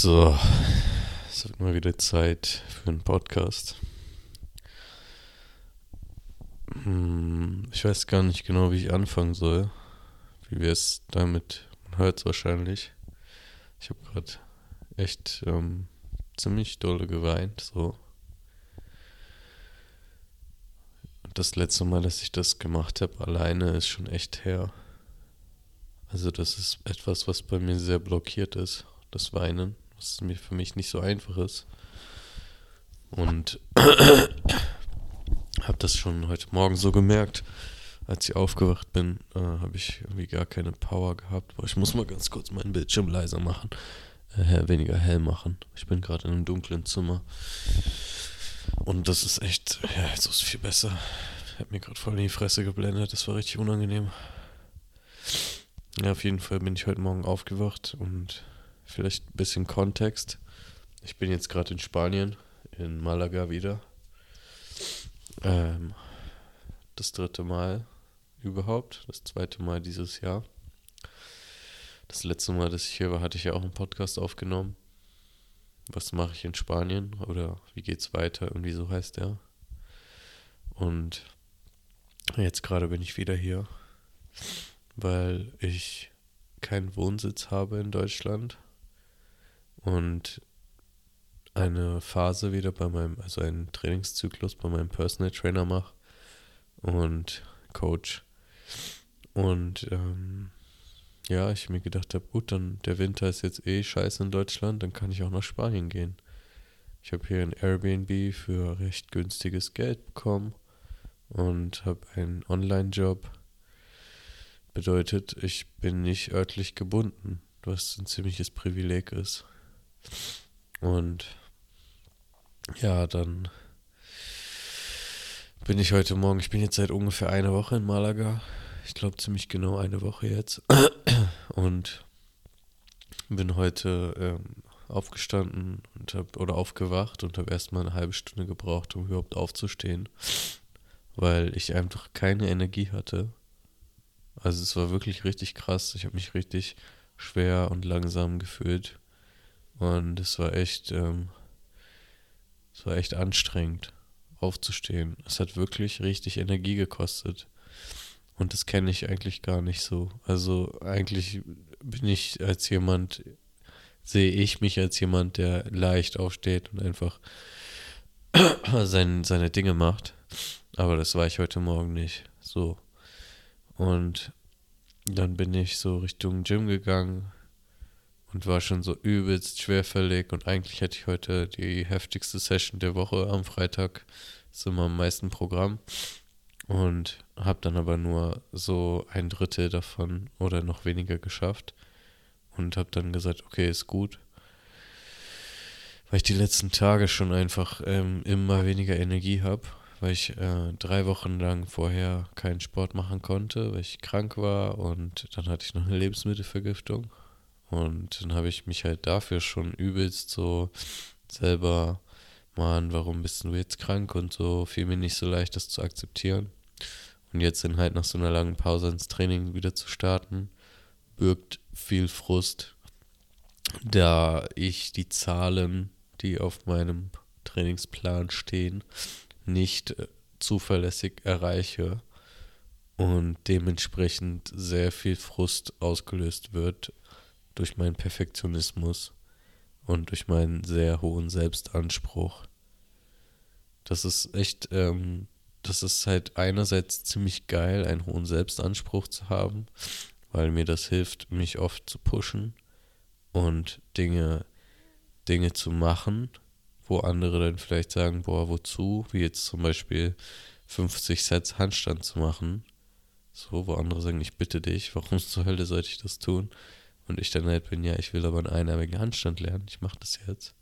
So, es wird mal wieder Zeit für einen Podcast. Hm, ich weiß gar nicht genau, wie ich anfangen soll. Wie wir es damit, man hört es wahrscheinlich. Ich habe gerade echt ähm, ziemlich dolle geweint, so. Das letzte Mal, dass ich das gemacht habe, alleine, ist schon echt her. Also das ist etwas, was bei mir sehr blockiert ist, das Weinen, was für mich nicht so einfach ist. Und habe das schon heute Morgen so gemerkt, als ich aufgewacht bin, äh, habe ich irgendwie gar keine Power gehabt. Boah, ich muss mal ganz kurz meinen Bildschirm leiser machen, äh, weniger hell machen. Ich bin gerade in einem dunklen Zimmer. Und das ist echt, ja, so ist viel besser. Ich habe mir gerade voll in die Fresse geblendet, das war richtig unangenehm. Ja, auf jeden Fall bin ich heute Morgen aufgewacht und vielleicht ein bisschen Kontext. Ich bin jetzt gerade in Spanien, in Malaga wieder. Ähm, das dritte Mal überhaupt, das zweite Mal dieses Jahr. Das letzte Mal, dass ich hier war, hatte ich ja auch einen Podcast aufgenommen. Was mache ich in Spanien oder wie geht's weiter? Irgendwie so heißt der. Und jetzt gerade bin ich wieder hier weil ich keinen Wohnsitz habe in Deutschland und eine Phase wieder bei meinem, also einen Trainingszyklus bei meinem Personal Trainer mache und Coach. Und ähm, ja, ich mir gedacht habe, gut, dann der Winter ist jetzt eh scheiße in Deutschland, dann kann ich auch nach Spanien gehen. Ich habe hier ein Airbnb für recht günstiges Geld bekommen und habe einen Online-Job Bedeutet, ich bin nicht örtlich gebunden, was ein ziemliches Privileg ist. Und ja, dann bin ich heute Morgen, ich bin jetzt seit ungefähr einer Woche in Malaga. Ich glaube ziemlich genau eine Woche jetzt. Und bin heute ähm, aufgestanden und hab, oder aufgewacht und habe erstmal eine halbe Stunde gebraucht, um überhaupt aufzustehen, weil ich einfach keine Energie hatte. Also es war wirklich richtig krass. Ich habe mich richtig schwer und langsam gefühlt. Und es war echt, ähm, es war echt anstrengend, aufzustehen. Es hat wirklich richtig Energie gekostet. Und das kenne ich eigentlich gar nicht so. Also eigentlich bin ich als jemand, sehe ich mich als jemand, der leicht aufsteht und einfach sein, seine Dinge macht. Aber das war ich heute Morgen nicht. So. Und dann bin ich so Richtung Gym gegangen und war schon so übelst schwerfällig. Und eigentlich hätte ich heute die heftigste Session der Woche am Freitag. Ist immer am meisten Programm. Und habe dann aber nur so ein Drittel davon oder noch weniger geschafft. Und habe dann gesagt, okay, ist gut. Weil ich die letzten Tage schon einfach ähm, immer weniger Energie habe weil ich äh, drei Wochen lang vorher keinen Sport machen konnte, weil ich krank war und dann hatte ich noch eine Lebensmittelvergiftung. Und dann habe ich mich halt dafür schon übelst so selber, Mann, warum bist du jetzt krank und so, fiel mir nicht so leicht, das zu akzeptieren. Und jetzt dann halt nach so einer langen Pause ins Training wieder zu starten, birgt viel Frust, da ich die Zahlen, die auf meinem Trainingsplan stehen, nicht äh, zuverlässig erreiche und dementsprechend sehr viel Frust ausgelöst wird durch meinen Perfektionismus und durch meinen sehr hohen Selbstanspruch. Das ist echt, ähm, das ist halt einerseits ziemlich geil, einen hohen Selbstanspruch zu haben, weil mir das hilft, mich oft zu pushen und Dinge, Dinge zu machen, wo andere dann vielleicht sagen, boah, wozu? Wie jetzt zum Beispiel 50 Sets Handstand zu machen. So, wo andere sagen, ich bitte dich, warum zur Hölle sollte ich das tun? Und ich dann halt bin, ja, ich will aber einen einarmigen Handstand lernen, ich mache das jetzt.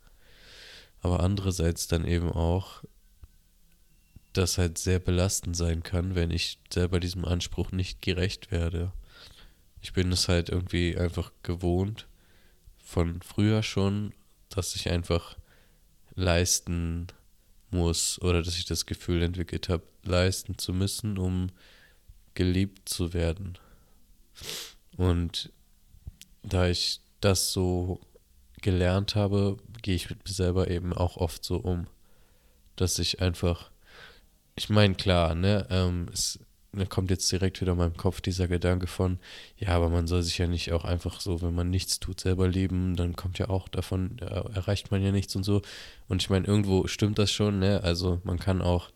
Aber andererseits dann eben auch, dass halt sehr belastend sein kann, wenn ich selber diesem Anspruch nicht gerecht werde. Ich bin es halt irgendwie einfach gewohnt, von früher schon, dass ich einfach leisten muss oder dass ich das Gefühl entwickelt habe, leisten zu müssen, um geliebt zu werden. Und da ich das so gelernt habe, gehe ich mit mir selber eben auch oft so um. Dass ich einfach, ich meine, klar, ne, ähm, es da kommt jetzt direkt wieder in meinem Kopf dieser Gedanke von, ja, aber man soll sich ja nicht auch einfach so, wenn man nichts tut, selber leben, dann kommt ja auch davon, erreicht man ja nichts und so. Und ich meine, irgendwo stimmt das schon, ne? Also man kann auch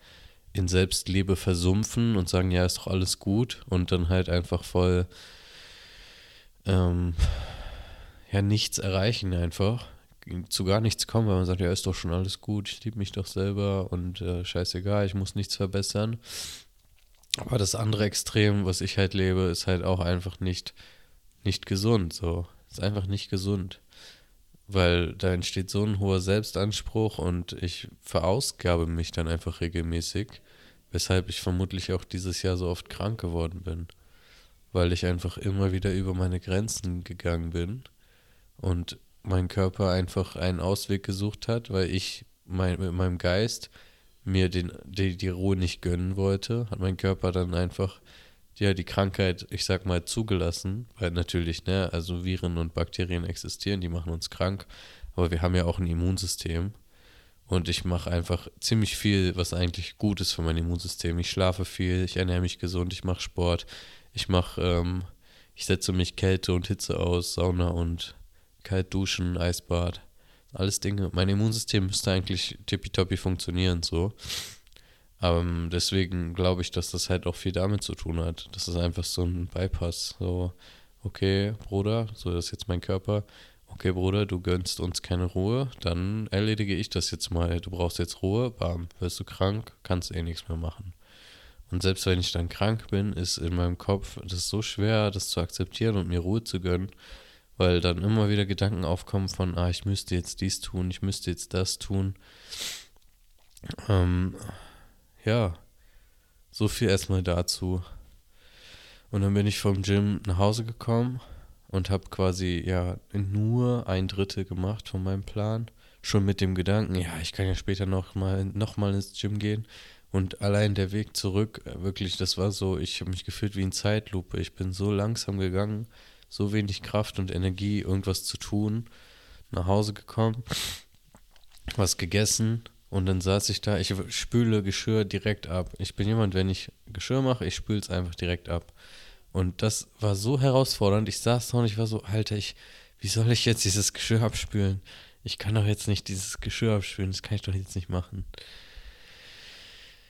in Selbstliebe versumpfen und sagen, ja, ist doch alles gut und dann halt einfach voll ähm, ja nichts erreichen einfach zu gar nichts kommen, weil man sagt, ja, ist doch schon alles gut, ich liebe mich doch selber und äh, scheißegal, ich muss nichts verbessern. Aber das andere Extrem, was ich halt lebe, ist halt auch einfach nicht, nicht gesund. So. Ist einfach nicht gesund. Weil da entsteht so ein hoher Selbstanspruch und ich verausgabe mich dann einfach regelmäßig, weshalb ich vermutlich auch dieses Jahr so oft krank geworden bin. Weil ich einfach immer wieder über meine Grenzen gegangen bin und mein Körper einfach einen Ausweg gesucht hat, weil ich mein, mit meinem Geist mir den, die, die Ruhe nicht gönnen wollte, hat mein Körper dann einfach ja die Krankheit, ich sag mal, zugelassen, weil natürlich, ne, also Viren und Bakterien existieren, die machen uns krank, aber wir haben ja auch ein Immunsystem und ich mache einfach ziemlich viel, was eigentlich gut ist für mein Immunsystem. Ich schlafe viel, ich ernähre mich gesund, ich mache Sport, ich mache, ähm, ich setze mich Kälte und Hitze aus, Sauna und kalt duschen, Eisbad. Alles Dinge. Mein Immunsystem müsste eigentlich tippitoppi funktionieren, so. Aber ähm, deswegen glaube ich, dass das halt auch viel damit zu tun hat. Das ist einfach so ein Bypass. So, okay, Bruder, so ist jetzt mein Körper. Okay, Bruder, du gönnst uns keine Ruhe, dann erledige ich das jetzt mal. Du brauchst jetzt Ruhe, bam, wirst du krank, kannst eh nichts mehr machen. Und selbst wenn ich dann krank bin, ist in meinem Kopf das so schwer, das zu akzeptieren und mir Ruhe zu gönnen, weil dann immer wieder Gedanken aufkommen von, ah, ich müsste jetzt dies tun, ich müsste jetzt das tun. Ähm, ja, so viel erstmal dazu. Und dann bin ich vom Gym nach Hause gekommen und habe quasi ja nur ein Drittel gemacht von meinem Plan. Schon mit dem Gedanken, ja, ich kann ja später noch mal, noch mal ins Gym gehen. Und allein der Weg zurück, wirklich, das war so, ich habe mich gefühlt wie in Zeitlupe. Ich bin so langsam gegangen so wenig Kraft und Energie, irgendwas zu tun, nach Hause gekommen, was gegessen und dann saß ich da, ich spüle Geschirr direkt ab. Ich bin jemand, wenn ich Geschirr mache, ich spüle es einfach direkt ab. Und das war so herausfordernd. Ich saß da und ich war so, Alter, ich, wie soll ich jetzt dieses Geschirr abspülen? Ich kann doch jetzt nicht dieses Geschirr abspülen, das kann ich doch jetzt nicht machen.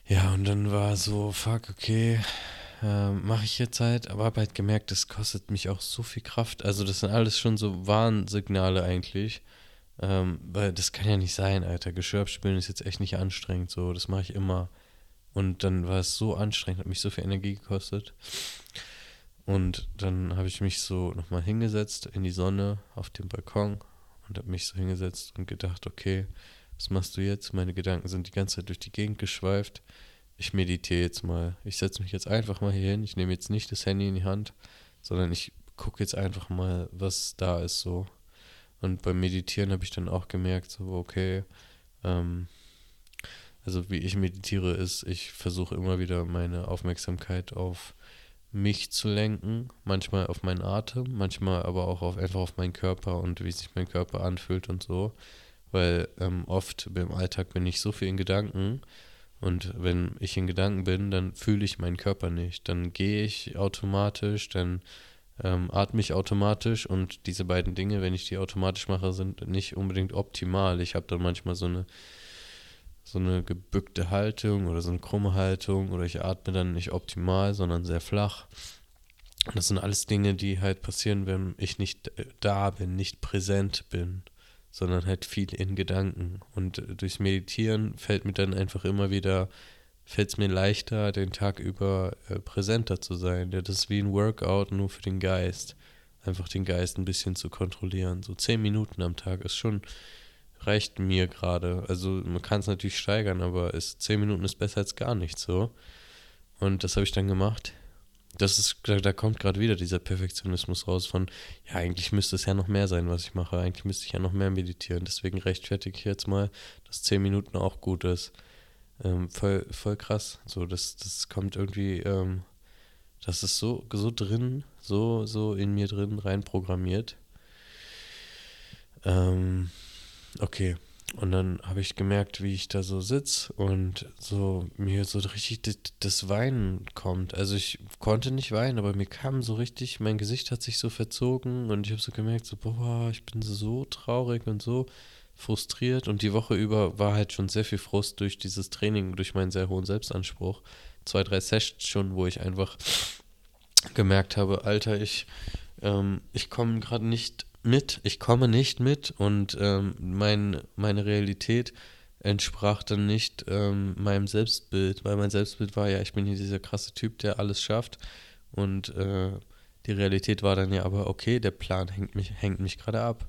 Ja, und dann war so, fuck, okay, äh, mache ich jetzt halt, aber habe halt gemerkt, das kostet mich auch so viel Kraft. Also das sind alles schon so Warnsignale eigentlich. Ähm, weil das kann ja nicht sein, Alter. Geschirr abspülen ist jetzt echt nicht anstrengend. So, das mache ich immer. Und dann war es so anstrengend, hat mich so viel Energie gekostet. Und dann habe ich mich so nochmal hingesetzt in die Sonne auf dem Balkon und habe mich so hingesetzt und gedacht, okay, was machst du jetzt? Meine Gedanken sind die ganze Zeit durch die Gegend geschweift ich meditiere jetzt mal. Ich setze mich jetzt einfach mal hier hin. Ich nehme jetzt nicht das Handy in die Hand, sondern ich gucke jetzt einfach mal, was da ist so. Und beim Meditieren habe ich dann auch gemerkt, so, okay, ähm, also wie ich meditiere ist, ich versuche immer wieder meine Aufmerksamkeit auf mich zu lenken, manchmal auf meinen Atem, manchmal aber auch auf, einfach auf meinen Körper und wie sich mein Körper anfühlt und so. Weil ähm, oft im Alltag bin ich so viel in Gedanken, und wenn ich in Gedanken bin, dann fühle ich meinen Körper nicht. Dann gehe ich automatisch, dann ähm, atme ich automatisch und diese beiden Dinge, wenn ich die automatisch mache, sind nicht unbedingt optimal. Ich habe dann manchmal so eine so eine gebückte Haltung oder so eine krumme Haltung oder ich atme dann nicht optimal, sondern sehr flach. Und das sind alles Dinge, die halt passieren, wenn ich nicht da bin, nicht präsent bin sondern halt viel in Gedanken. Und durchs Meditieren fällt mir dann einfach immer wieder, fällt es mir leichter, den Tag über äh, präsenter zu sein. Das ist wie ein Workout nur für den Geist. Einfach den Geist ein bisschen zu kontrollieren. So zehn Minuten am Tag ist schon, reicht mir gerade. Also man kann es natürlich steigern, aber ist, zehn Minuten ist besser als gar nichts so. Und das habe ich dann gemacht das ist, da, da kommt gerade wieder dieser Perfektionismus raus von, ja, eigentlich müsste es ja noch mehr sein, was ich mache. Eigentlich müsste ich ja noch mehr meditieren. Deswegen rechtfertige ich jetzt mal, dass 10 Minuten auch gut ist. Ähm, voll, voll krass. So, das, das kommt irgendwie, ähm, das ist so, so drin, so, so in mir drin reinprogrammiert. Ähm, okay. Und dann habe ich gemerkt, wie ich da so sitze und so mir so richtig das, Weinen kommt. Also ich konnte nicht weinen, aber mir kam so richtig, mein Gesicht hat sich so verzogen und ich habe so gemerkt, so, boah, ich bin so traurig und so frustriert. Und die Woche über war halt schon sehr viel Frust durch dieses Training, durch meinen sehr hohen Selbstanspruch. Zwei, drei Sessions schon, wo ich einfach gemerkt habe, Alter, ich, ähm, ich komme gerade nicht mit, ich komme nicht mit und ähm, mein, meine Realität entsprach dann nicht ähm, meinem Selbstbild, weil mein Selbstbild war ja, ich bin hier dieser krasse Typ, der alles schafft und äh, die Realität war dann ja aber, okay, der Plan hängt mich, hängt mich gerade ab.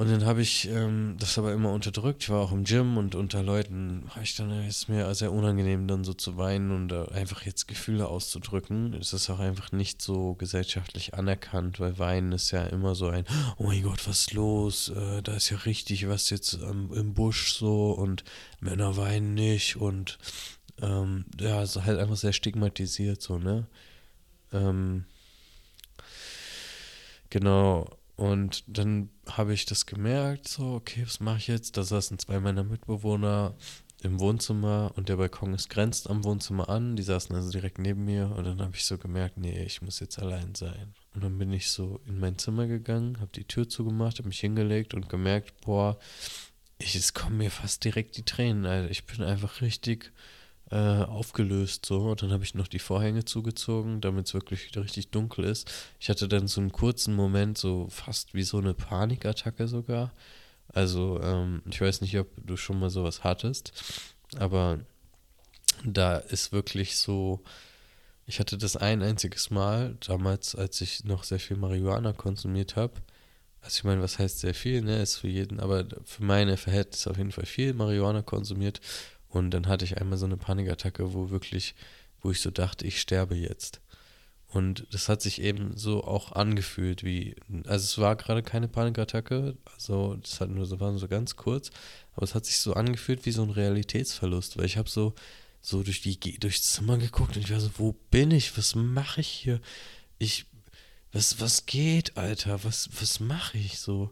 Und dann habe ich ähm, das aber immer unterdrückt. Ich war auch im Gym und unter Leuten war ich dann, ist mir sehr unangenehm, dann so zu weinen und äh, einfach jetzt Gefühle auszudrücken. Es ist auch einfach nicht so gesellschaftlich anerkannt, weil Weinen ist ja immer so ein, oh mein Gott, was ist los? Äh, da ist ja richtig was jetzt ähm, im Busch so und Männer weinen nicht und ähm, ja, ist halt einfach sehr stigmatisiert so, ne? Ähm, genau. Und dann habe ich das gemerkt, so, okay, was mache ich jetzt? Da saßen zwei meiner Mitbewohner im Wohnzimmer und der Balkon ist grenzt am Wohnzimmer an. Die saßen also direkt neben mir und dann habe ich so gemerkt, nee, ich muss jetzt allein sein. Und dann bin ich so in mein Zimmer gegangen, habe die Tür zugemacht, habe mich hingelegt und gemerkt, boah, ich, es kommen mir fast direkt die Tränen. Alter. Ich bin einfach richtig äh, aufgelöst so. Und dann habe ich noch die Vorhänge zugezogen, damit es wirklich wieder richtig dunkel ist. Ich hatte dann so einen kurzen Moment, so fast wie so eine Panikattacke sogar. Also, ähm, ich weiß nicht, ob du schon mal sowas hattest, aber da ist wirklich so. Ich hatte das ein einziges Mal, damals, als ich noch sehr viel Marihuana konsumiert habe. Also ich meine, was heißt sehr viel, ne? Ist für jeden, aber für meine Verhältnisse auf jeden Fall viel Marihuana konsumiert. Und dann hatte ich einmal so eine Panikattacke, wo wirklich, wo ich so dachte, ich sterbe jetzt. Und das hat sich eben so auch angefühlt wie, also es war gerade keine Panikattacke, also das hat nur so, war so ganz kurz, aber es hat sich so angefühlt wie so ein Realitätsverlust, weil ich habe so, so durch die, durchs Zimmer geguckt und ich war so, wo bin ich, was mache ich hier? Ich, was, was geht, Alter, was, was mache ich so?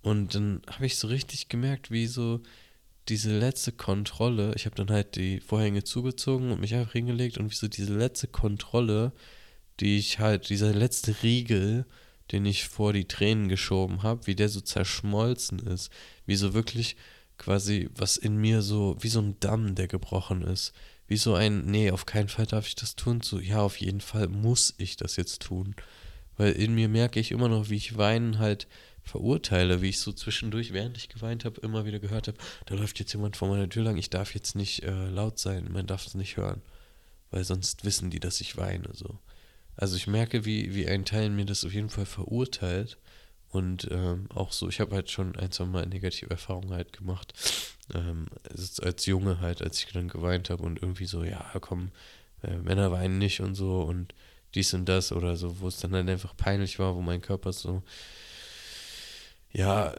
Und dann habe ich so richtig gemerkt, wie so, diese letzte Kontrolle, ich habe dann halt die Vorhänge zugezogen und mich einfach hingelegt und wie so diese letzte Kontrolle, die ich halt, dieser letzte Riegel, den ich vor die Tränen geschoben habe, wie der so zerschmolzen ist, wie so wirklich quasi was in mir so, wie so ein Damm, der gebrochen ist, wie so ein, nee, auf keinen Fall darf ich das tun, so, ja, auf jeden Fall muss ich das jetzt tun, weil in mir merke ich immer noch, wie ich weinen halt verurteile, wie ich so zwischendurch, während ich geweint habe, immer wieder gehört habe, da läuft jetzt jemand vor meiner Tür lang, ich darf jetzt nicht äh, laut sein, man darf es nicht hören, weil sonst wissen die, dass ich weine, so. Also ich merke, wie, wie ein Teil mir das auf jeden Fall verurteilt und ähm, auch so, ich habe halt schon ein, zwei Mal negative Erfahrungen halt gemacht, ähm, als, als Junge halt, als ich dann geweint habe und irgendwie so, ja, komm, äh, Männer weinen nicht und so und dies und das oder so, wo es dann halt einfach peinlich war, wo mein Körper so ja,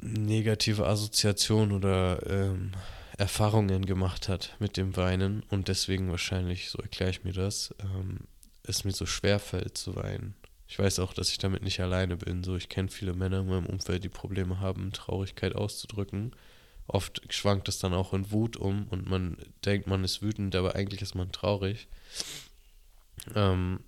negative Assoziationen oder ähm, Erfahrungen gemacht hat mit dem Weinen und deswegen wahrscheinlich, so erkläre ich mir das, ähm, es mir so schwer fällt zu weinen. Ich weiß auch, dass ich damit nicht alleine bin. So, ich kenne viele Männer in meinem Umfeld, die Probleme haben, Traurigkeit auszudrücken. Oft schwankt es dann auch in Wut um und man denkt, man ist wütend, aber eigentlich ist man traurig. Ähm,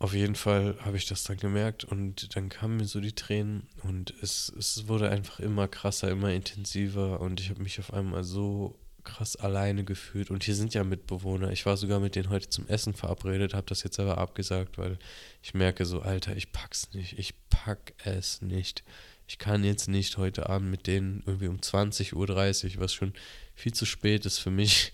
auf jeden Fall habe ich das dann gemerkt und dann kamen mir so die Tränen und es, es wurde einfach immer krasser, immer intensiver und ich habe mich auf einmal so krass alleine gefühlt und hier sind ja Mitbewohner. Ich war sogar mit denen heute zum Essen verabredet, habe das jetzt aber abgesagt, weil ich merke so, Alter, ich pack's nicht, ich pack es nicht. Ich kann jetzt nicht heute Abend mit denen irgendwie um 20.30 Uhr, was schon viel zu spät ist für mich,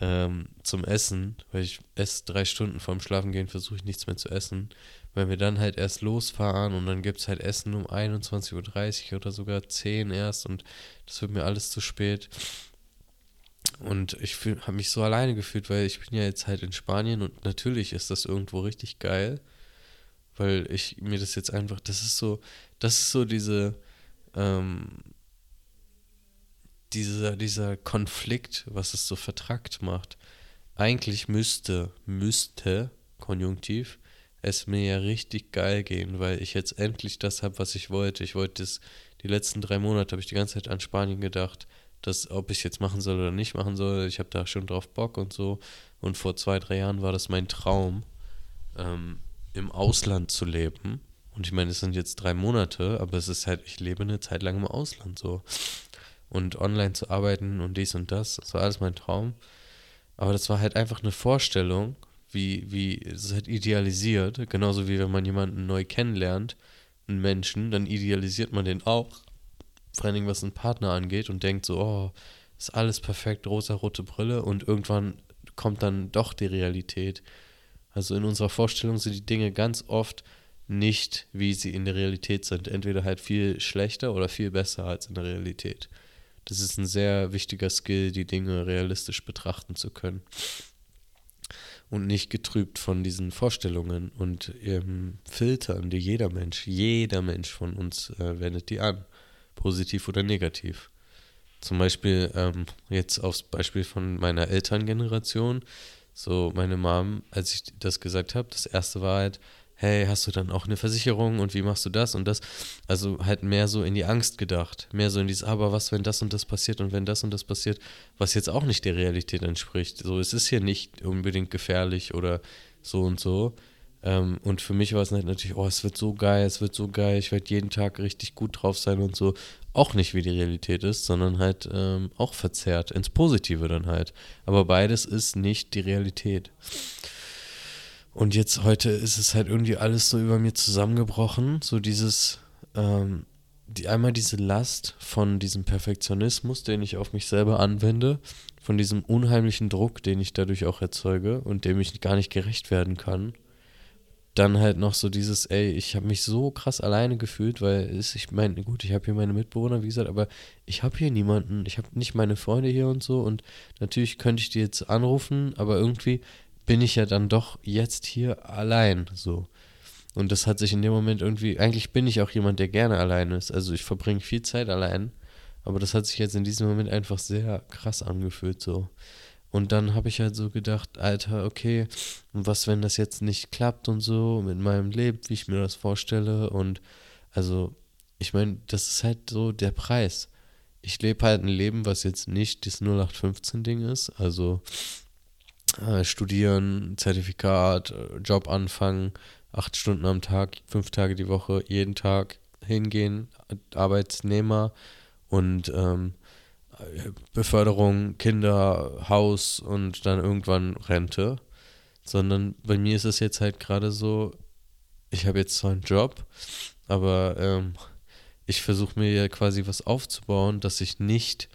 ähm, zum Essen, weil ich esse drei Stunden vorm Schlafengehen, versuche ich nichts mehr zu essen. Weil wir dann halt erst losfahren und dann gibt es halt Essen um 21.30 Uhr oder sogar 10 erst und das wird mir alles zu spät. Und ich habe mich so alleine gefühlt, weil ich bin ja jetzt halt in Spanien und natürlich ist das irgendwo richtig geil, weil ich mir das jetzt einfach, das ist so, das ist so diese, ähm, dieser, dieser Konflikt, was es so vertrackt macht. Eigentlich müsste, müsste, Konjunktiv, es mir ja richtig geil gehen, weil ich jetzt endlich das habe, was ich wollte. Ich wollte das, die letzten drei Monate habe ich die ganze Zeit an Spanien gedacht, dass, ob ich jetzt machen soll oder nicht machen soll. Ich habe da schon drauf Bock und so. Und vor zwei, drei Jahren war das mein Traum, ähm, im Ausland zu leben. Und ich meine, es sind jetzt drei Monate, aber es ist halt, ich lebe eine Zeit lang im Ausland so. Und online zu arbeiten und dies und das, das war alles mein Traum. Aber das war halt einfach eine Vorstellung wie, wie, es halt idealisiert, genauso wie wenn man jemanden neu kennenlernt, einen Menschen, dann idealisiert man den auch, vor allen Dingen was einen Partner angeht und denkt so, oh, ist alles perfekt, rosa-rote Brille und irgendwann kommt dann doch die Realität. Also in unserer Vorstellung sind die Dinge ganz oft nicht, wie sie in der Realität sind. Entweder halt viel schlechter oder viel besser als in der Realität. Das ist ein sehr wichtiger Skill, die Dinge realistisch betrachten zu können. Und nicht getrübt von diesen Vorstellungen und ähm, Filtern, die jeder Mensch, jeder Mensch von uns äh, wendet die an, positiv oder negativ. Zum Beispiel ähm, jetzt aufs Beispiel von meiner Elterngeneration, so meine Mom, als ich das gesagt habe, das erste war halt, hey, hast du dann auch eine Versicherung und wie machst du das und das? Also halt mehr so in die Angst gedacht, mehr so in dieses, aber was, wenn das und das passiert und wenn das und das passiert, was jetzt auch nicht der Realität entspricht. So, es ist hier nicht unbedingt gefährlich oder so und so. Ähm, und für mich war es halt natürlich, oh, es wird so geil, es wird so geil, ich werde jeden Tag richtig gut drauf sein und so. Auch nicht wie die Realität ist, sondern halt ähm, auch verzerrt, ins Positive dann halt. Aber beides ist nicht die Realität. Und jetzt heute ist es halt irgendwie alles so über mir zusammengebrochen. So dieses, ähm, die, einmal diese Last von diesem Perfektionismus, den ich auf mich selber anwende, von diesem unheimlichen Druck, den ich dadurch auch erzeuge und dem ich gar nicht gerecht werden kann. Dann halt noch so dieses, ey, ich habe mich so krass alleine gefühlt, weil es, ich meine, gut, ich habe hier meine Mitbewohner, wie gesagt, aber ich habe hier niemanden, ich habe nicht meine Freunde hier und so und natürlich könnte ich die jetzt anrufen, aber irgendwie bin ich ja dann doch jetzt hier allein so. Und das hat sich in dem Moment irgendwie, eigentlich bin ich auch jemand, der gerne allein ist. Also ich verbringe viel Zeit allein, aber das hat sich jetzt in diesem Moment einfach sehr krass angefühlt so. Und dann habe ich halt so gedacht, Alter, okay, was, wenn das jetzt nicht klappt und so mit meinem Leben, wie ich mir das vorstelle? Und also, ich meine, das ist halt so der Preis. Ich lebe halt ein Leben, was jetzt nicht das 0815-Ding ist. Also, äh, studieren, Zertifikat, äh, Job anfangen, acht Stunden am Tag, fünf Tage die Woche, jeden Tag hingehen, Arbeitsnehmer und ähm, Beförderung, Kinder, Haus und dann irgendwann Rente. Sondern bei mir ist es jetzt halt gerade so, ich habe jetzt zwar einen Job, aber ähm, ich versuche mir ja quasi was aufzubauen, dass ich nicht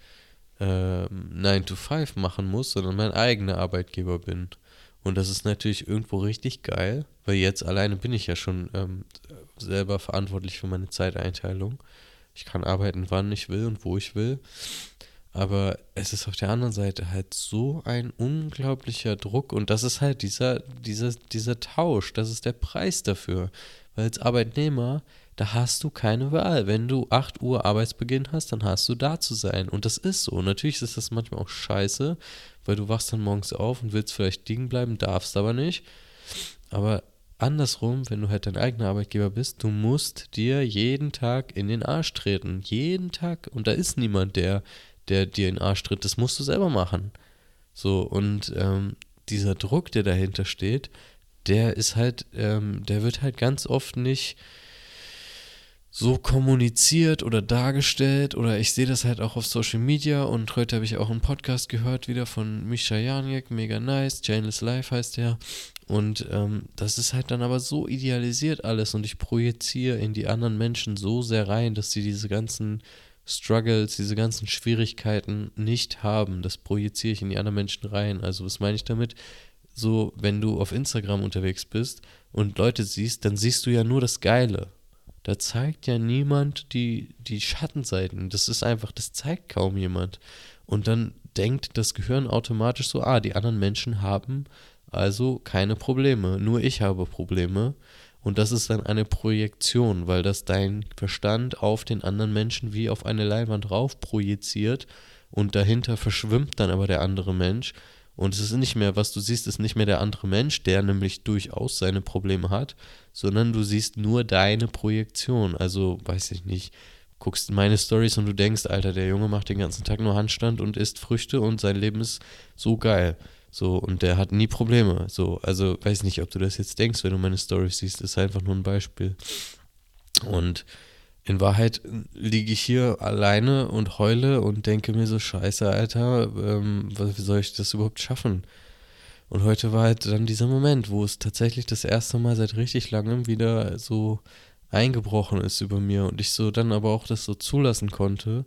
äh, 9 to 5 machen muss, sondern mein eigener Arbeitgeber bin. Und das ist natürlich irgendwo richtig geil, weil jetzt alleine bin ich ja schon ähm, selber verantwortlich für meine Zeiteinteilung. Ich kann arbeiten, wann ich will und wo ich will. Aber es ist auf der anderen Seite halt so ein unglaublicher Druck und das ist halt dieser, dieser, dieser Tausch, das ist der Preis dafür. Weil als Arbeitnehmer da hast du keine Wahl. Wenn du 8 Uhr Arbeitsbeginn hast, dann hast du da zu sein. Und das ist so. Natürlich ist das manchmal auch scheiße, weil du wachst dann morgens auf und willst vielleicht liegen bleiben, darfst aber nicht. Aber andersrum, wenn du halt dein eigener Arbeitgeber bist, du musst dir jeden Tag in den Arsch treten. Jeden Tag. Und da ist niemand, der, der dir in den Arsch tritt. Das musst du selber machen. So, und ähm, dieser Druck, der dahinter steht, der ist halt, ähm, der wird halt ganz oft nicht so kommuniziert oder dargestellt oder ich sehe das halt auch auf Social Media und heute habe ich auch einen Podcast gehört wieder von Misha Janiek, mega nice, Chainless Life heißt der und ähm, das ist halt dann aber so idealisiert alles und ich projiziere in die anderen Menschen so sehr rein, dass sie diese ganzen Struggles, diese ganzen Schwierigkeiten nicht haben. Das projiziere ich in die anderen Menschen rein. Also was meine ich damit? So, wenn du auf Instagram unterwegs bist und Leute siehst, dann siehst du ja nur das Geile da zeigt ja niemand die, die Schattenseiten. Das ist einfach, das zeigt kaum jemand. Und dann denkt das Gehirn automatisch so, ah, die anderen Menschen haben also keine Probleme, nur ich habe Probleme. Und das ist dann eine Projektion, weil das dein Verstand auf den anderen Menschen wie auf eine Leinwand drauf projiziert und dahinter verschwimmt dann aber der andere Mensch Und es ist nicht mehr, was du siehst, ist nicht mehr der andere Mensch, der nämlich durchaus seine Probleme hat, sondern du siehst nur deine Projektion. Also, weiß ich nicht, guckst meine Stories und du denkst, Alter, der Junge macht den ganzen Tag nur Handstand und isst Früchte und sein Leben ist so geil. So, und der hat nie Probleme. So, also weiß nicht, ob du das jetzt denkst, wenn du meine Stories siehst, ist einfach nur ein Beispiel. Und in Wahrheit liege ich hier alleine und heule und denke mir so, scheiße, Alter, ähm, wie soll ich das überhaupt schaffen? Und heute war halt dann dieser Moment, wo es tatsächlich das erste Mal seit richtig langem wieder so eingebrochen ist über mir und ich so dann aber auch das so zulassen konnte.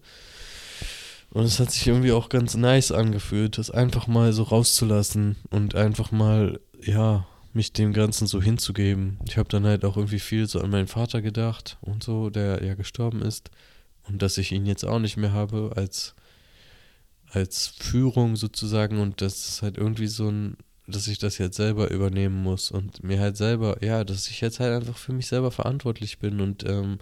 Und es hat sich irgendwie auch ganz nice angefühlt, das einfach mal so rauszulassen und einfach mal, ja, mich dem Ganzen so hinzugeben. Ich habe dann halt auch irgendwie viel so an meinen Vater gedacht und so, der ja gestorben ist. Und dass ich ihn jetzt auch nicht mehr habe als, als Führung sozusagen und das ist halt irgendwie so ein, dass ich das jetzt selber übernehmen muss und mir halt selber, ja, dass ich jetzt halt einfach für mich selber verantwortlich bin und, ähm,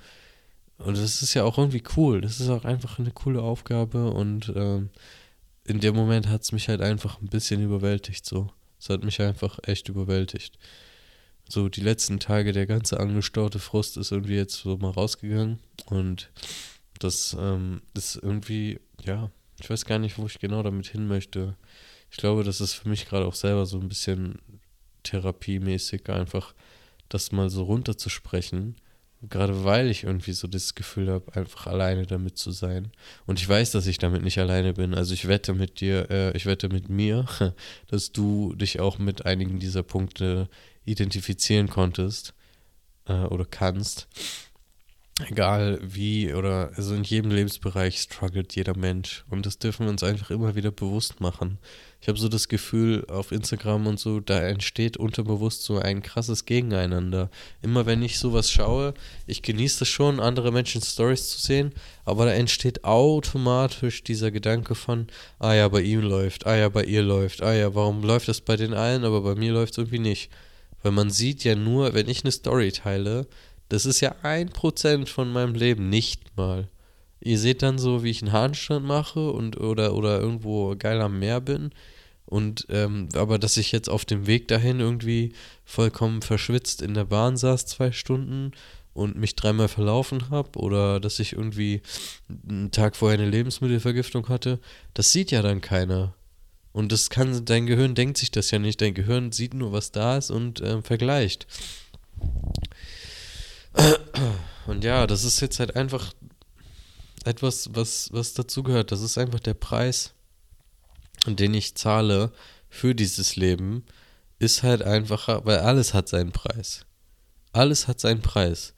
und das ist ja auch irgendwie cool. Das ist auch einfach eine coole Aufgabe und ähm, in dem Moment hat es mich halt einfach ein bisschen überwältigt so. Es hat mich einfach echt überwältigt. So die letzten Tage, der ganze angestaute Frust ist irgendwie jetzt so mal rausgegangen und das ähm, ist irgendwie, ja, ich weiß gar nicht, wo ich genau damit hin möchte. Ich glaube, das ist für mich gerade auch selber so ein bisschen therapiemäßig, einfach das mal so runterzusprechen Gerade weil ich irgendwie so das Gefühl habe, einfach alleine damit zu sein. Und ich weiß, dass ich damit nicht alleine bin. Also ich wette mit dir, äh, ich wette mit mir, dass du dich auch mit einigen dieser Punkte identifizieren konntest äh, oder kannst egal wie oder also in jedem Lebensbereich struggelt jeder Mensch und das dürfen wir uns einfach immer wieder bewusst machen. Ich habe so das Gefühl auf Instagram und so, da entsteht unterbewusst so ein krasses Gegeneinander. Immer wenn ich sowas schaue, ich genieße es schon, andere Menschen Stories zu sehen, aber da entsteht automatisch dieser Gedanke von, ah ja, bei ihm läuft, ah ja, bei ihr läuft, ah ja, warum läuft das bei den allen, aber bei mir läuft es irgendwie nicht. Weil man sieht ja nur, wenn ich eine Story teile, das ist ja ein Prozent von meinem Leben, nicht mal. Ihr seht dann so, wie ich einen Handstand mache und oder, oder irgendwo geil am Meer bin. Und ähm, aber dass ich jetzt auf dem Weg dahin irgendwie vollkommen verschwitzt in der Bahn saß, zwei Stunden und mich dreimal verlaufen habe oder dass ich irgendwie einen Tag vorher eine Lebensmittelvergiftung hatte, das sieht ja dann keiner. Und das kann, dein Gehirn denkt sich das ja nicht. Dein Gehirn sieht nur, was da ist und äh, vergleicht. Und ja, das ist jetzt halt einfach etwas, was, was dazugehört. Das ist einfach der Preis, den ich zahle für dieses Leben, ist halt einfacher, weil alles hat seinen Preis. Alles hat seinen Preis.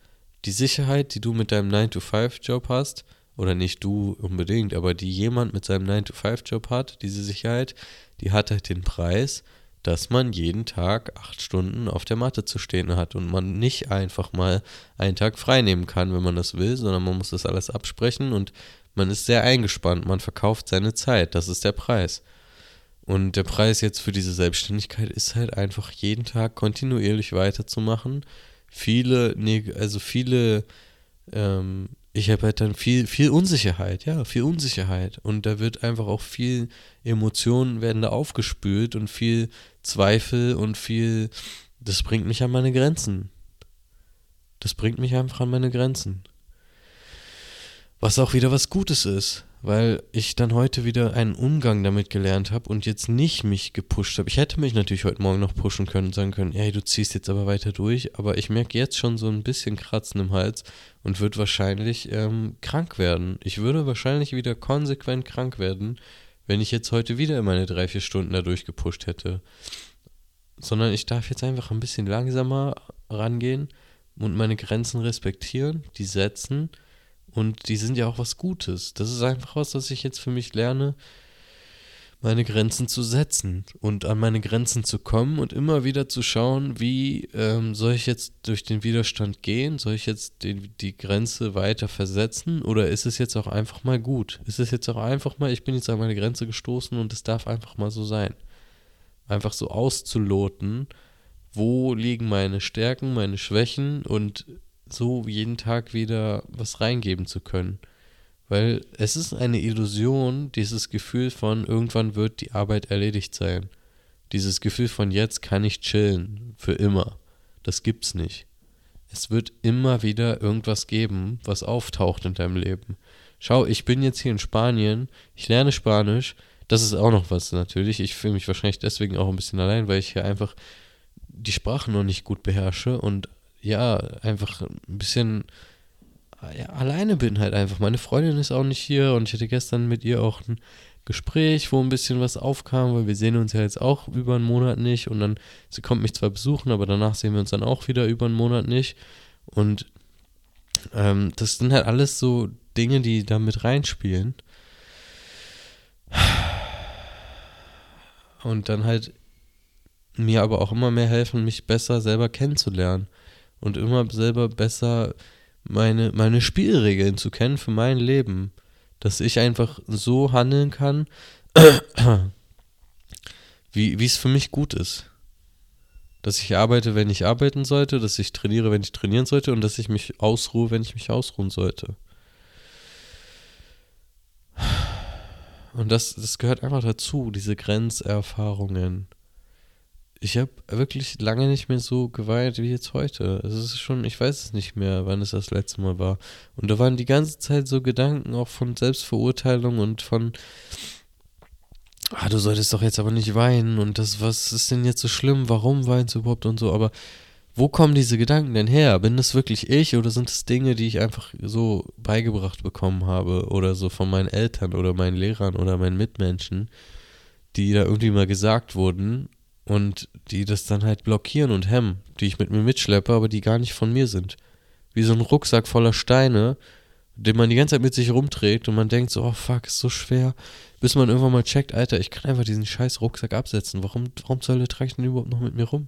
Die Sicherheit, die du mit deinem 9-to-5-Job hast, oder nicht du unbedingt, aber die jemand mit seinem 9-to-5-Job hat, diese Sicherheit, die hat halt den Preis dass man jeden Tag acht Stunden auf der Matte zu stehen hat und man nicht einfach mal einen Tag frei nehmen kann, wenn man das will, sondern man muss das alles absprechen und man ist sehr eingespannt, man verkauft seine Zeit, das ist der Preis. Und der Preis jetzt für diese Selbstständigkeit ist halt einfach jeden Tag kontinuierlich weiterzumachen. Viele, also viele ähm, ich habe halt dann viel, viel Unsicherheit, ja, viel Unsicherheit. Und da wird einfach auch viel Emotionen werden da aufgespült und viel Zweifel und viel, das bringt mich an meine Grenzen. Das bringt mich einfach an meine Grenzen. Was auch wieder was Gutes ist weil ich dann heute wieder einen Umgang damit gelernt habe und jetzt nicht mich gepusht habe. Ich hätte mich natürlich heute Morgen noch pushen können und sagen können, hey, du ziehst jetzt aber weiter durch, aber ich merke jetzt schon so ein bisschen Kratzen im Hals und würde wahrscheinlich ähm, krank werden. Ich würde wahrscheinlich wieder konsequent krank werden, wenn ich jetzt heute wieder meine drei, vier Stunden da durchgepusht hätte. Sondern ich darf jetzt einfach ein bisschen langsamer rangehen und meine Grenzen respektieren, die setzen und die sind ja auch was Gutes. Das ist einfach was, was ich jetzt für mich lerne, meine Grenzen zu setzen und an meine Grenzen zu kommen und immer wieder zu schauen, wie ähm, soll ich jetzt durch den Widerstand gehen? Soll ich jetzt die, die Grenze weiter versetzen? Oder ist es jetzt auch einfach mal gut? Ist es jetzt auch einfach mal, ich bin jetzt an meine Grenze gestoßen und es darf einfach mal so sein? Einfach so auszuloten, wo liegen meine Stärken, meine Schwächen und so jeden Tag wieder was reingeben zu können. Weil es ist eine Illusion, dieses Gefühl von irgendwann wird die Arbeit erledigt sein. Dieses Gefühl von jetzt kann ich chillen für immer. Das gibt's nicht. Es wird immer wieder irgendwas geben, was auftaucht in deinem Leben. Schau, ich bin jetzt hier in Spanien, ich lerne Spanisch, das ist auch noch was natürlich. Ich fühle mich wahrscheinlich deswegen auch ein bisschen allein, weil ich hier einfach die Sprache noch nicht gut beherrsche und ja, einfach ein bisschen ja, alleine bin halt einfach. Meine Freundin ist auch nicht hier und ich hatte gestern mit ihr auch ein Gespräch, wo ein bisschen was aufkam, weil wir sehen uns ja jetzt auch über einen Monat nicht und dann, sie kommt mich zwar besuchen, aber danach sehen wir uns dann auch wieder über einen Monat nicht und ähm, das sind halt alles so Dinge, die da mit reinspielen. Und dann halt mir aber auch immer mehr helfen, mich besser selber kennenzulernen und immer selber besser meine, meine Spielregeln zu kennen für mein Leben. Dass ich einfach so handeln kann, wie es für mich gut ist. Dass ich arbeite, wenn ich arbeiten sollte, dass ich trainiere, wenn ich trainieren sollte und dass ich mich ausruhe, wenn ich mich ausruhen sollte. Und das, das gehört einfach dazu, diese Grenzerfahrungen ich habe wirklich lange nicht mehr so geweint wie jetzt heute. Es ist schon, ich weiß es nicht mehr, wann es das letzte Mal war. Und da waren die ganze Zeit so Gedanken auch von Selbstverurteilung und von, ah, du solltest doch jetzt aber nicht weinen und das, was ist denn jetzt so schlimm? Warum weinst du überhaupt und so? Aber wo kommen diese Gedanken denn her? Bin das wirklich ich oder sind es Dinge, die ich einfach so beigebracht bekommen habe oder so von meinen Eltern oder meinen Lehrern oder meinen Mitmenschen, die da irgendwie mal gesagt wurden und die das dann halt blockieren und hemmen, die ich mit mir mitschleppe, aber die gar nicht von mir sind. Wie so ein Rucksack voller Steine, den man die ganze Zeit mit sich rumträgt und man denkt so, oh fuck, ist so schwer, bis man irgendwann mal checkt, Alter, ich kann einfach diesen scheiß Rucksack absetzen. Warum, warum soll der trage ich den überhaupt noch mit mir rum?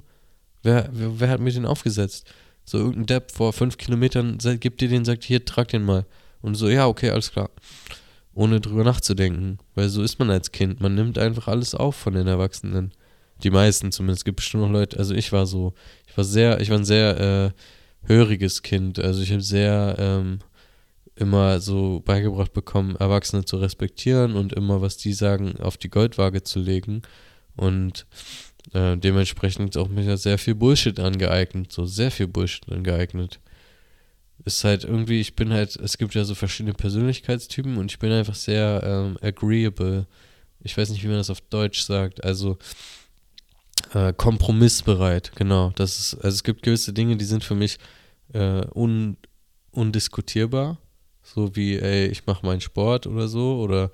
Wer, wer, wer hat mir den aufgesetzt? So irgendein Depp vor fünf Kilometern gibt dir den, sagt, hier, trag den mal. Und so, ja, okay, alles klar. Ohne drüber nachzudenken. Weil so ist man als Kind. Man nimmt einfach alles auf von den Erwachsenen. Die meisten zumindest. Es gibt bestimmt noch Leute, also ich war so, ich war sehr, ich war ein sehr äh, höriges Kind. Also ich habe sehr ähm, immer so beigebracht bekommen, Erwachsene zu respektieren und immer, was die sagen, auf die Goldwaage zu legen. Und äh, dementsprechend auch mir sehr viel Bullshit angeeignet, so sehr viel Bullshit angeeignet. Ist halt irgendwie, ich bin halt, es gibt ja so verschiedene Persönlichkeitstypen und ich bin einfach sehr ähm, agreeable. Ich weiß nicht, wie man das auf Deutsch sagt. Also äh, kompromissbereit, genau. Das ist, also es gibt gewisse Dinge, die sind für mich äh, un, undiskutierbar. So wie, ey, ich mache meinen Sport oder so. Oder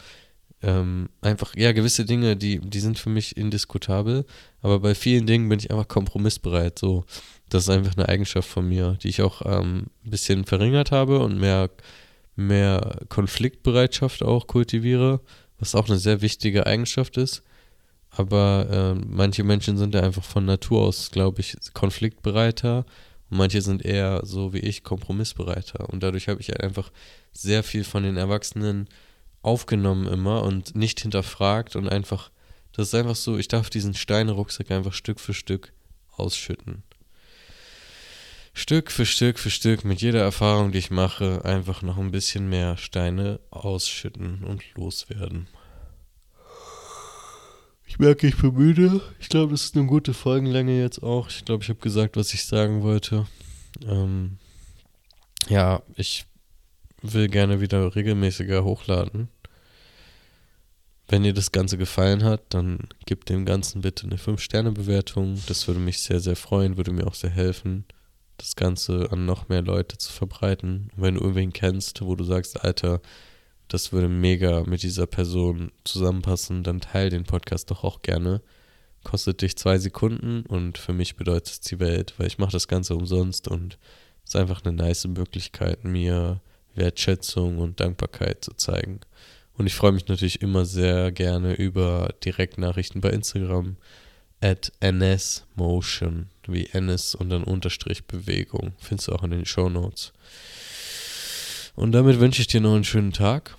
ähm, einfach, ja, gewisse Dinge, die, die sind für mich indiskutabel. Aber bei vielen Dingen bin ich einfach kompromissbereit. So, das ist einfach eine Eigenschaft von mir, die ich auch ähm, ein bisschen verringert habe und mehr, mehr Konfliktbereitschaft auch kultiviere, was auch eine sehr wichtige Eigenschaft ist. Aber äh, manche Menschen sind ja einfach von Natur aus, glaube ich, konfliktbereiter. Und manche sind eher so wie ich kompromissbereiter. Und dadurch habe ich halt einfach sehr viel von den Erwachsenen aufgenommen immer und nicht hinterfragt und einfach, das ist einfach so, ich darf diesen Steinerucksack einfach Stück für Stück ausschütten. Stück für Stück für Stück mit jeder Erfahrung, die ich mache, einfach noch ein bisschen mehr Steine ausschütten und loswerden. Ich merke, ich bin müde. Ich glaube, das ist eine gute Folgenlänge jetzt auch. Ich glaube, ich habe gesagt, was ich sagen wollte. Ähm, ja, ich will gerne wieder regelmäßiger hochladen. Wenn dir das Ganze gefallen hat, dann gib dem Ganzen bitte eine 5-Sterne-Bewertung. Das würde mich sehr, sehr freuen, würde mir auch sehr helfen, das Ganze an noch mehr Leute zu verbreiten. Wenn du irgendwen kennst, wo du sagst, Alter, das würde mega mit dieser Person zusammenpassen, dann teile den Podcast doch auch gerne. Kostet dich zwei Sekunden und für mich bedeutet es die Welt, weil ich mache das Ganze umsonst und es ist einfach eine nice Möglichkeit, mir Wertschätzung und Dankbarkeit zu zeigen. Und ich freue mich natürlich immer sehr gerne über Direktnachrichten bei Instagram at nsmotion, wie ns und dann Unterstrich Bewegung. Findest du auch in den Show Notes. Und damit wünsche ich dir noch einen schönen Tag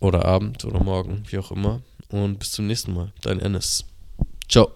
oder Abend oder Morgen, wie auch immer. Und bis zum nächsten Mal. Dein Ennis. Ciao.